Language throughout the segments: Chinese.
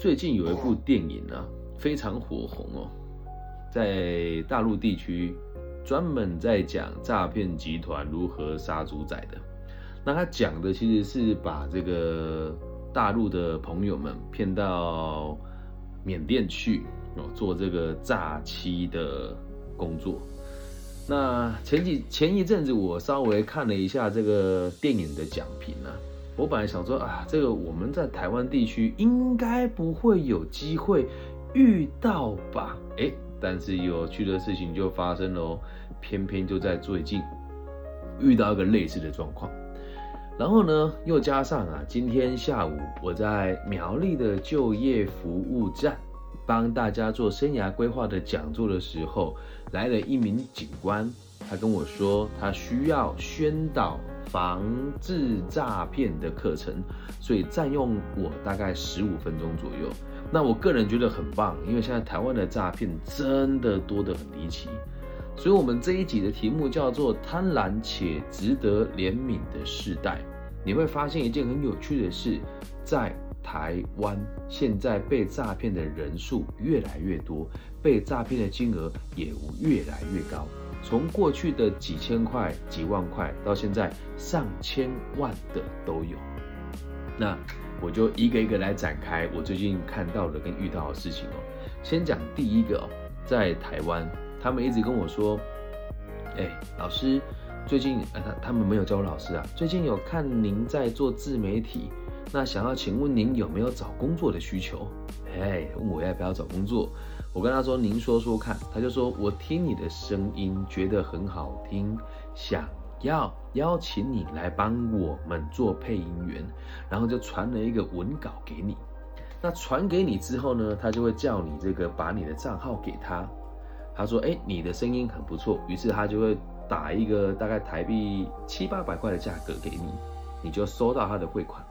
最近有一部电影啊，非常火红哦，在大陆地区专门在讲诈骗集团如何杀猪仔的。那他讲的其实是把这个大陆的朋友们骗到缅甸去哦，做这个诈欺的工作。那前几前一阵子，我稍微看了一下这个电影的讲评啊，我本来想说啊，这个我们在台湾地区应该不会有机会遇到吧？哎，但是有趣的事情就发生了哦，偏偏就在最近遇到一个类似的状况。然后呢，又加上啊，今天下午我在苗栗的就业服务站。帮大家做生涯规划的讲座的时候，来了一名警官，他跟我说他需要宣导防治诈骗的课程，所以占用我大概十五分钟左右。那我个人觉得很棒，因为现在台湾的诈骗真的多得很离奇，所以我们这一集的题目叫做“贪婪且值得怜悯的世代”。你会发现一件很有趣的事，在。台湾现在被诈骗的人数越来越多，被诈骗的金额也越来越高。从过去的几千块、几万块，到现在上千万的都有。那我就一个一个来展开我最近看到的跟遇到的事情哦。先讲第一个哦，在台湾，他们一直跟我说：“哎，老师，最近……呃，他他们没有叫我老师啊，最近有看您在做自媒体。”那想要请问您有没有找工作的需求？哎，问我要不要找工作？我跟他说，您说说看。他就说我听你的声音觉得很好听，想要邀请你来帮我们做配音员，然后就传了一个文稿给你。那传给你之后呢，他就会叫你这个把你的账号给他。他说，哎，你的声音很不错，于是他就会打一个大概台币七八百块的价格给你，你就收到他的汇款。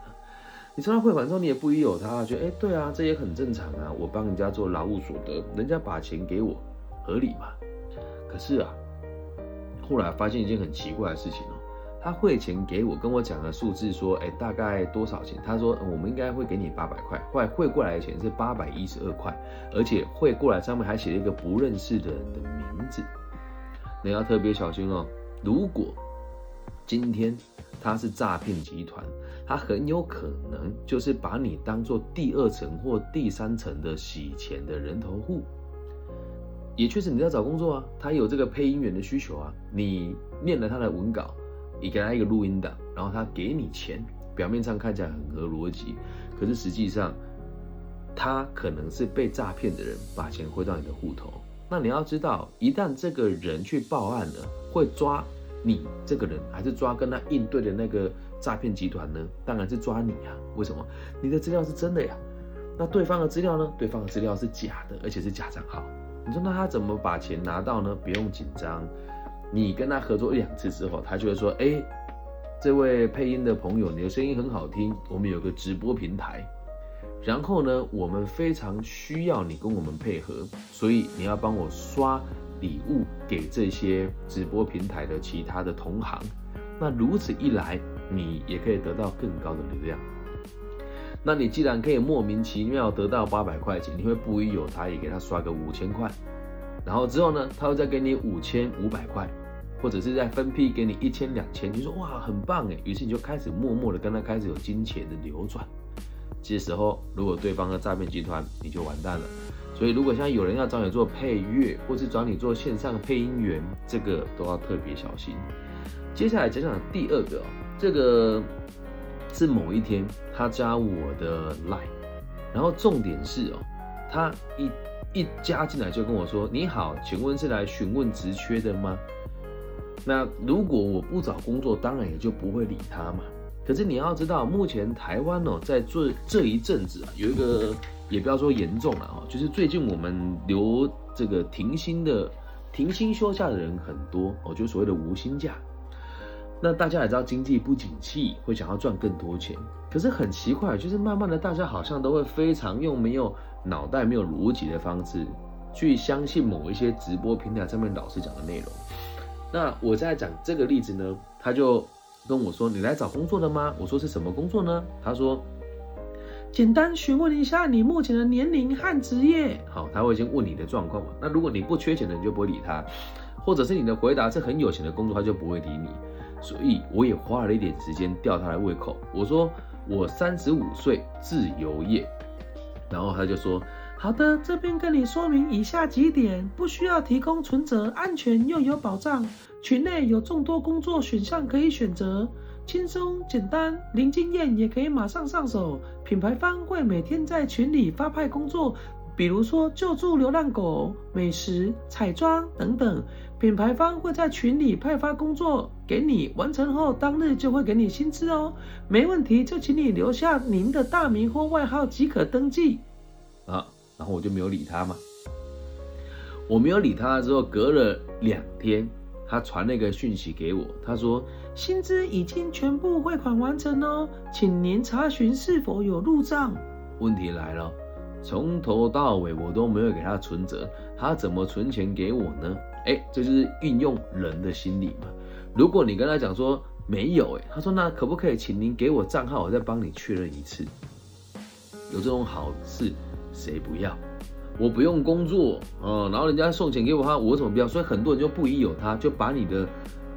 你收到汇款之后，你也不疑有他，觉得哎，对啊，这也很正常啊。我帮人家做劳务所得，人家把钱给我，合理嘛？可是啊，后来发现一件很奇怪的事情哦，他汇钱给我，跟我讲的数字说，哎，大概多少钱？他说我们应该会给你八百块，后来汇过来的钱是八百一十二块，而且汇过来上面还写了一个不认识的人的名字。你要特别小心哦，如果今天。他是诈骗集团，他很有可能就是把你当做第二层或第三层的洗钱的人头户。也确实你在找工作啊，他有这个配音员的需求啊，你念了他的文稿，你给他一个录音档，然后他给你钱，表面上看起来很合逻辑，可是实际上他可能是被诈骗的人把钱汇到你的户头。那你要知道，一旦这个人去报案了，会抓。你这个人还是抓跟他应对的那个诈骗集团呢？当然是抓你啊！为什么？你的资料是真的呀。那对方的资料呢？对方的资料是假的，而且是假账号。你说那他怎么把钱拿到呢？不用紧张，你跟他合作一两次之后，他就会说：哎，这位配音的朋友，你的声音很好听，我们有个直播平台，然后呢，我们非常需要你跟我们配合，所以你要帮我刷。礼物给这些直播平台的其他的同行，那如此一来，你也可以得到更高的流量。那你既然可以莫名其妙得到八百块钱，你会不疑有他，也给他刷个五千块，然后之后呢，他会再给你五千五百块，或者是再分批给你一千两千，你说哇很棒哎，于是你就开始默默的跟他开始有金钱的流转。这时候如果对方的诈骗集团，你就完蛋了。所以，如果现在有人要找你做配乐，或是找你做线上配音员，这个都要特别小心。接下来讲讲第二个，这个是某一天他加我的 line，然后重点是哦，他一一加进来就跟我说：“你好，请问是来询问职缺的吗？”那如果我不找工作，当然也就不会理他嘛。可是你要知道，目前台湾哦，在这这一阵子啊，有一个。也不要说严重了哦，就是最近我们留这个停薪的、停薪休假的人很多哦，就所谓的无薪假。那大家也知道经济不景气，会想要赚更多钱。可是很奇怪，就是慢慢的大家好像都会非常用没有脑袋、没有逻辑的方式去相信某一些直播平台上面老师讲的内容。那我在讲这个例子呢，他就跟我说：“你来找工作的吗？”我说：“是什么工作呢？”他说。简单询问一下你目前的年龄和职业。好，他会先问你的状况嘛。那如果你不缺钱的，你就不会理他；或者是你的回答是很有钱的工作，他就不会理你。所以我也花了一点时间吊他的胃口。我说我三十五岁，自由业。然后他就说。好的，这边跟你说明以下几点：不需要提供存折，安全又有保障。群内有众多工作选项可以选择，轻松简单，零经验也可以马上上手。品牌方会每天在群里发派工作，比如说救助流浪狗、美食、彩妆等等。品牌方会在群里派发工作给你，完成后当日就会给你薪资哦。没问题，就请你留下您的大名或外号即可登记。啊。然后我就没有理他嘛。我没有理他之后，隔了两天，他传了一个讯息给我，他说薪资已经全部汇款完成哦，请您查询是否有入账。问题来了，从头到尾我都没有给他存折，他怎么存钱给我呢？哎，这就是运用人的心理嘛。如果你跟他讲说没有，哎，他说那可不可以请您给我账号，我再帮你确认一次？有这种好事。谁不要？我不用工作啊，然后人家送钱给我，他我怎么不要？所以很多人就不疑有他，就把你的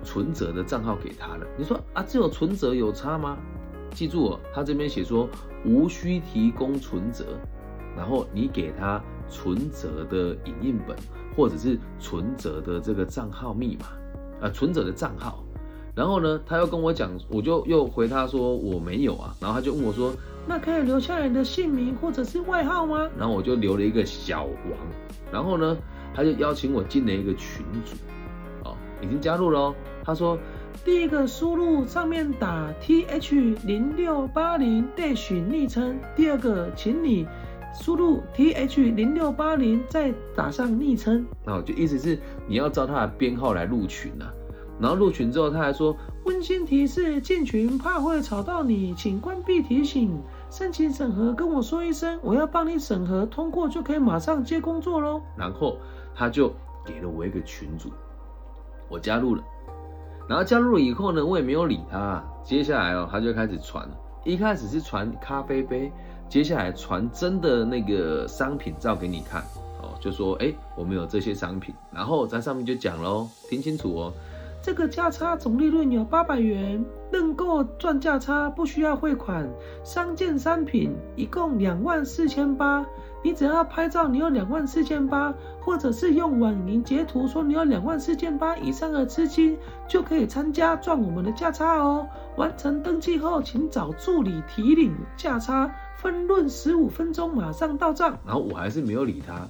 存折的账号给他了。你说啊，只有存折有差吗？记住哦，他这边写说无需提供存折，然后你给他存折的影印本或者是存折的这个账号密码啊，存折的账号。然后呢，他又跟我讲，我就又回他说我没有啊，然后他就问我说。那可以留下你的姓名或者是外号吗？然后我就留了一个小王，然后呢，他就邀请我进了一个群组，哦，已经加入了。他说，第一个输入上面打 T H 零六八零 dash 昵称，第二个请你输入 T H 零六八零再打上昵称。那就意思是你要照他的编号来入群啊。然后入群之后，他还说温馨提示：进群怕会吵到你，请关闭提醒。申请审核跟我说一声，我要帮你审核通过，就可以马上接工作喽。然后他就给了我一个群组，我加入了。然后加入了以后呢，我也没有理他。接下来哦，他就开始传，一开始是传咖啡杯，接下来传真的那个商品照给你看哦，就说哎，我们有这些商品，然后在上面就讲喽，听清楚哦。这个价差总利润有八百元，认购赚价差不需要汇款，三件商品一共两万四千八，你只要拍照你有两万四千八，或者是用网银截图说你有两万四千八以上的资金，就可以参加赚我们的价差哦。完成登记后，请找助理提领价差，分润十五分钟马上到账。然后我还是没有理他，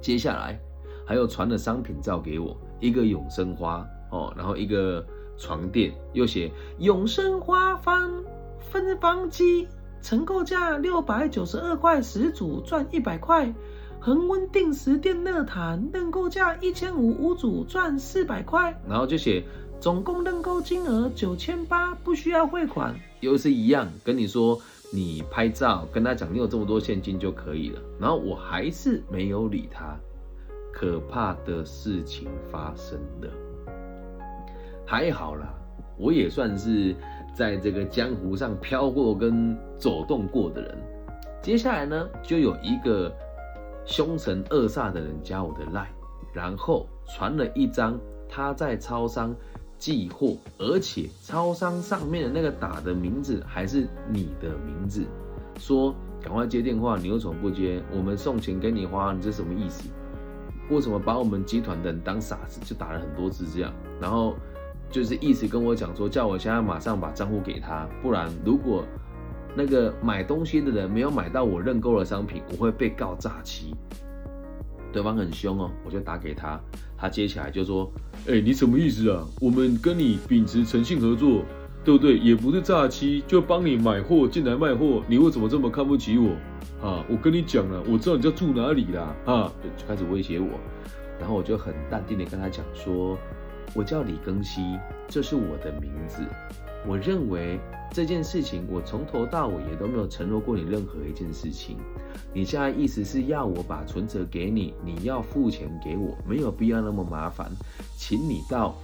接下来还有传了商品照给我。一个永生花哦，然后一个床垫，又写永生花方分方机，成购价六百九十二块十组赚一百块，恒温定时电热毯认购价一千五五组赚四百块，然后就写总共认购金额九千八，不需要汇款，又是一样跟你说你拍照跟他讲你有这么多现金就可以了，然后我还是没有理他。可怕的事情发生了，还好啦，我也算是在这个江湖上飘过跟走动过的人。接下来呢，就有一个凶神恶煞的人加我的赖，然后传了一张他在超商寄货，而且超商上面的那个打的名字还是你的名字，说赶快接电话，你又怎么不接？我们送钱给你花，你这什么意思？为什么把我们集团的人当傻子？就打了很多次这样，然后就是意思跟我讲说，叫我现在马上把账户给他，不然如果那个买东西的人没有买到我认购的商品，我会被告诈欺。对方很凶哦，我就打给他，他接起来就说：“哎，你什么意思啊？我们跟你秉持诚信合作，对不对？也不是诈欺，就帮你买货进来卖货，你为什么这么看不起我？”啊，我跟你讲了，我知道你家住哪里啦，啊，就开始威胁我，然后我就很淡定的跟他讲说，我叫李庚希，这是我的名字。我认为这件事情，我从头到尾也都没有承诺过你任何一件事情。你现在意思是要我把存折给你，你要付钱给我，没有必要那么麻烦，请你到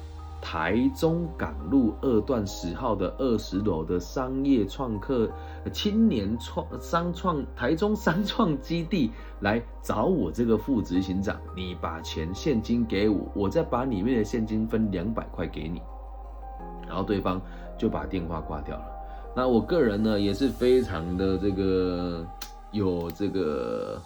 台中港路二段十号的二十楼的商业创客青年创商创台中商创基地来找我这个副执行长，你把钱现金给我，我再把里面的现金分两百块给你。然后对方就把电话挂掉了。那我个人呢也是非常的这个 有这个。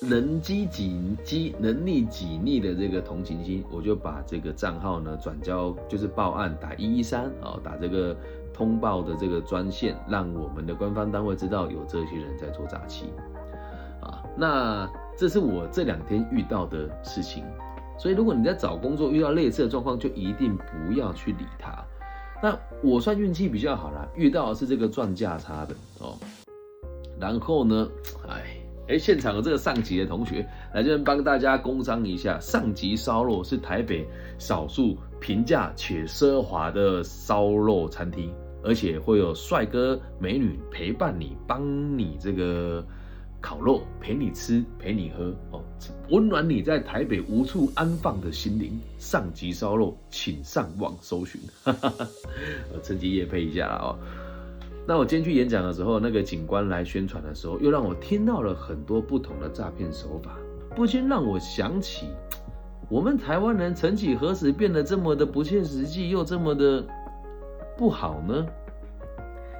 能积己积能力己逆的这个同情心，我就把这个账号呢转交，就是报案打一一三啊，打这个通报的这个专线，让我们的官方单位知道有这些人在做诈欺啊。那这是我这两天遇到的事情，所以如果你在找工作遇到类似的状况，就一定不要去理他。那我算运气比较好啦，遇到是这个赚价差的哦。然后呢，哎。哎，现场的这个上级的同学来这边帮大家工商一下，上级烧肉是台北少数平价且奢华的烧肉餐厅，而且会有帅哥美女陪伴你，帮你这个烤肉，陪你吃，陪你喝，哦，温暖你在台北无处安放的心灵。上级烧肉，请上网搜寻，我 趁机夜配一下哦。那我今天去演讲的时候，那个警官来宣传的时候，又让我听到了很多不同的诈骗手法，不禁让我想起，我们台湾人曾几何时变得这么的不切实际，又这么的不好呢？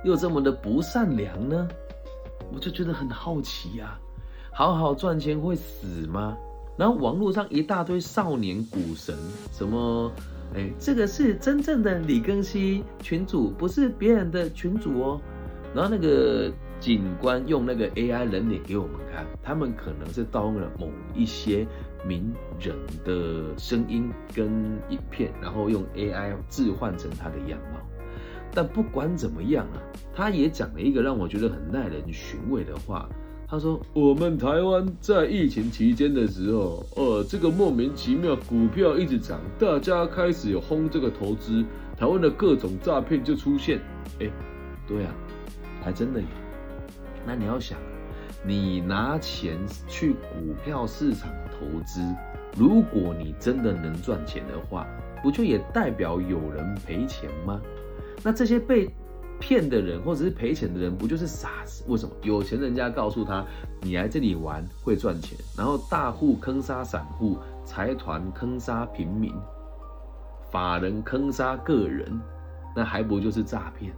又这么的不善良呢？我就觉得很好奇呀，好好赚钱会死吗？然后网络上一大堆少年股神，什么？哎，这个是真正的李庚希群主，不是别人的群主哦。然后那个警官用那个 AI 人脸给我们看，他们可能是盗用了某一些名人的声音跟影片，然后用 AI 置换成他的样貌。但不管怎么样啊，他也讲了一个让我觉得很耐人寻味的话。他说：“我们台湾在疫情期间的时候，呃，这个莫名其妙股票一直涨，大家开始有轰这个投资，台湾的各种诈骗就出现。哎，对啊，还真的有。那你要想，你拿钱去股票市场投资，如果你真的能赚钱的话，不就也代表有人赔钱吗？那这些被……骗的人或者是赔钱的人，不就是傻子？为什么有钱人家告诉他，你来这里玩会赚钱，然后大户坑杀散户，财团坑杀平民，法人坑杀个人，那还不就是诈骗？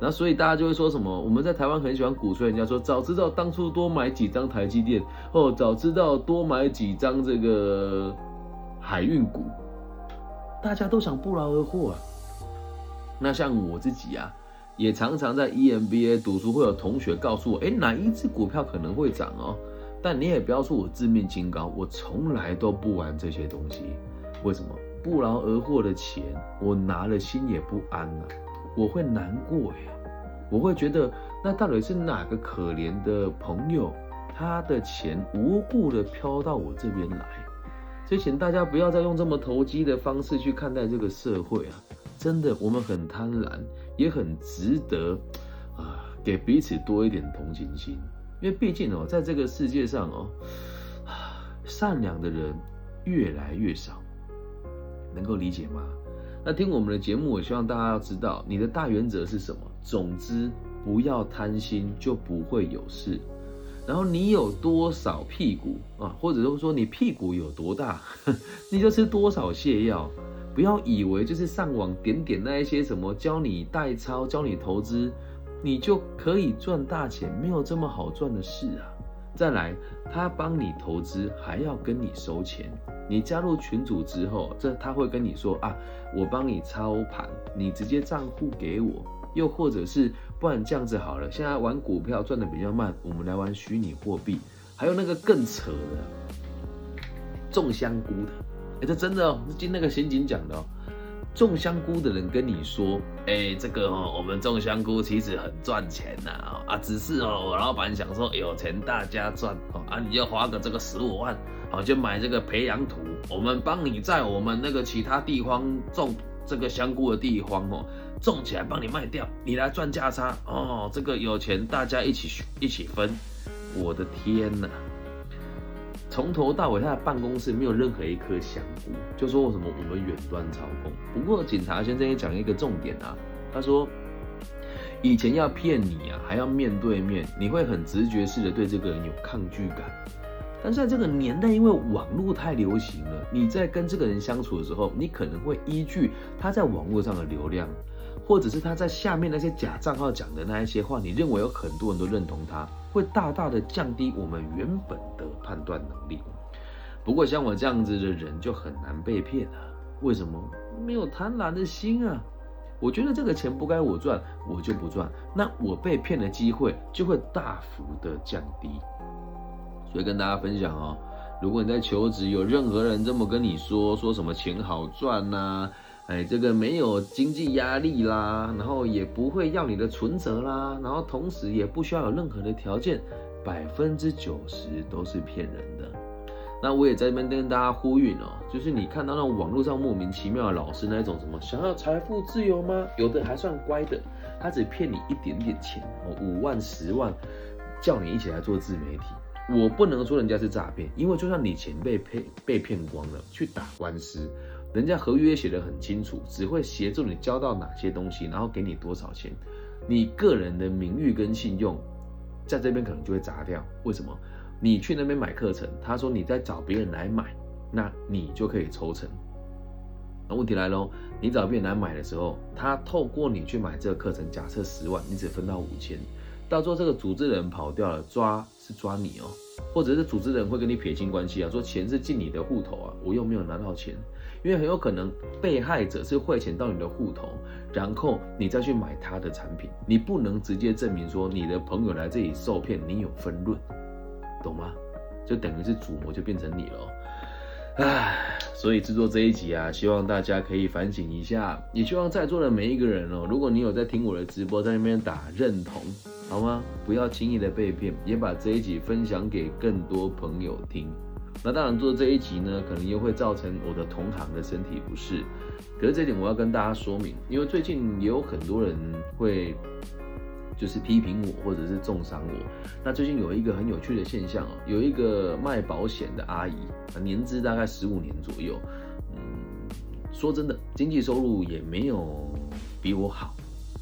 然后所以大家就会说什么？我们在台湾很喜欢鼓吹人家说，早知道当初多买几张台积电，哦，早知道多买几张这个海运股，大家都想不劳而获啊。那像我自己啊。也常常在 EMBA 读书，会有同学告诉我，哎，哪一只股票可能会涨哦？但你也不要说我自命清高，我从来都不玩这些东西。为什么？不劳而获的钱，我拿了心也不安啊，我会难过哎，我会觉得那到底是哪个可怜的朋友，他的钱无故的飘到我这边来？所以请大家不要再用这么投机的方式去看待这个社会啊！真的，我们很贪婪。也很值得啊，给彼此多一点同情心，因为毕竟哦，在这个世界上哦，善良的人越来越少，能够理解吗？那听我们的节目，我希望大家要知道，你的大原则是什么？总之，不要贪心，就不会有事。然后你有多少屁股啊，或者是说你屁股有多大，你就吃多少泻药。不要以为就是上网点点那一些什么教你代操、教你投资，你就可以赚大钱，没有这么好赚的事啊！再来，他帮你投资还要跟你收钱。你加入群组之后，这他会跟你说啊，我帮你操盘，你直接账户给我。又或者是不然这样子好了，现在玩股票赚的比较慢，我们来玩虚拟货币。还有那个更扯的，种香菇的。哎，这真的哦，是听那个刑警讲的哦。种香菇的人跟你说，哎，这个哦，我们种香菇其实很赚钱呐，啊，只是哦，我老板想说有钱大家赚哦，啊，你就花个这个十五万，好，就买这个培养土，我们帮你在我们那个其他地方种这个香菇的地方哦，种起来帮你卖掉，你来赚价差哦，这个有钱大家一起一起分。我的天呐！从头到尾他的办公室没有任何一颗香菇，就说什么我们远端操控。不过警察先生也讲一个重点啊，他说以前要骗你啊，还要面对面，你会很直觉式的对这个人有抗拒感。但是在这个年代，因为网络太流行了，你在跟这个人相处的时候，你可能会依据他在网络上的流量，或者是他在下面那些假账号讲的那一些话，你认为有很多人都认同他，会大大的降低我们原本的判断能力。不过像我这样子的人就很难被骗啊，为什么？没有贪婪的心啊。我觉得这个钱不该我赚，我就不赚，那我被骗的机会就会大幅的降低。所以跟大家分享哦，如果你在求职，有任何人这么跟你说，说什么钱好赚呐，哎，这个没有经济压力啦，然后也不会要你的存折啦，然后同时也不需要有任何的条件，百分之九十都是骗人的。那我也在这边跟大家呼吁哦，就是你看到那种网络上莫名其妙的老师那一种什么想要财富自由吗？有的还算乖的，他只骗你一点点钱哦，五万、十万，叫你一起来做自媒体。我不能说人家是诈骗，因为就算你钱被骗被骗光了，去打官司，人家合约写得很清楚，只会协助你交到哪些东西，然后给你多少钱，你个人的名誉跟信用，在这边可能就会砸掉。为什么？你去那边买课程，他说你在找别人来买，那你就可以抽成。那问题来喽，你找别人来买的时候，他透过你去买这个课程，假设十万，你只分到五千。到时候这个组织人跑掉了，抓是抓你哦，或者是组织人会跟你撇清关系啊，说钱是进你的户头啊，我又没有拿到钱，因为很有可能被害者是汇钱到你的户头，然后你再去买他的产品，你不能直接证明说你的朋友来这里受骗，你有分润，懂吗？就等于是主谋就变成你了。唉，所以制作这一集啊，希望大家可以反省一下，也希望在座的每一个人哦，如果你有在听我的直播，在那边打认同，好吗？不要轻易的被骗，也把这一集分享给更多朋友听。那当然做这一集呢，可能又会造成我的同行的身体不适，可是这点我要跟大家说明，因为最近也有很多人会。就是批评我，或者是重伤我。那最近有一个很有趣的现象哦，有一个卖保险的阿姨，年资大概十五年左右。嗯，说真的，经济收入也没有比我好。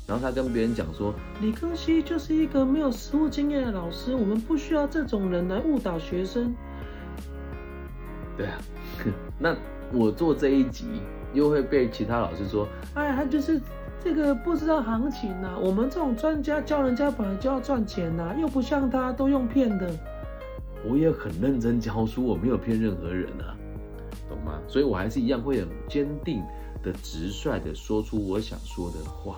然后她跟别人讲说，李庚希就是一个没有实务经验的老师，我们不需要这种人来误导学生。对啊，那我做这一集又会被其他老师说，哎，他就是。这个不知道行情呐，我们这种专家教人家本来就要赚钱呐，又不像他都用骗的。我也很认真教书，我没有骗任何人啊，懂吗？所以我还是一样会很坚定的、直率的说出我想说的话。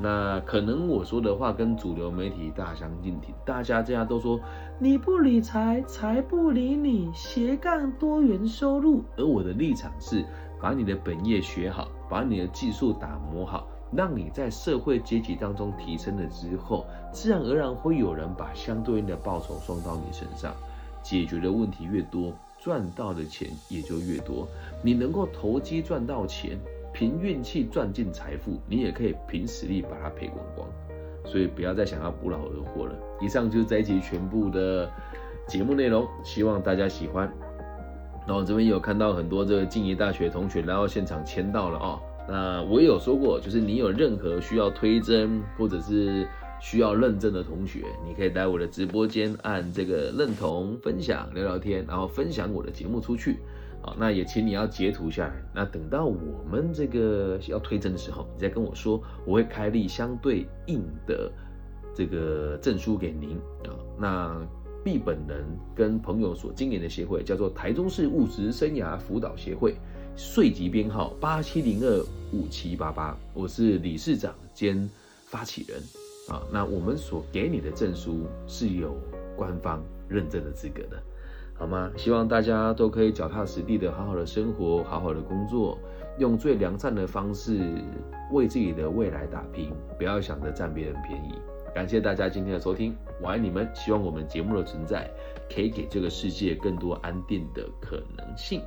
那可能我说的话跟主流媒体大相径庭，大家这样都说你不理财，财不理你，斜杠多元收入。而我的立场是。把你的本业学好，把你的技术打磨好，让你在社会阶级当中提升了之后，自然而然会有人把相对应的报酬送到你身上。解决的问题越多，赚到的钱也就越多。你能够投机赚到钱，凭运气赚进财富，你也可以凭实力把它赔光光。所以不要再想要不劳而获了。以上就是这一集全部的节目内容，希望大家喜欢。然后这边有看到很多这个静宜大学同学来到现场签到了哦。那我也有说过，就是你有任何需要推甄或者是需要认证的同学，你可以来我的直播间按这个认同分享聊聊天，然后分享我的节目出去。好，那也请你要截图下来。那等到我们这个要推甄的时候，你再跟我说，我会开立相对应的这个证书给您啊。那。B 本人跟朋友所经营的协会叫做台中市物质生涯辅导协会，税籍编号八七零二五七八八，我是理事长兼发起人啊。那我们所给你的证书是有官方认证的资格的，好吗？希望大家都可以脚踏实地的好好的生活，好好的工作，用最良善的方式为自己的未来打拼，不要想着占别人便宜。感谢大家今天的收听，我爱你们。希望我们节目的存在可以给这个世界更多安定的可能性。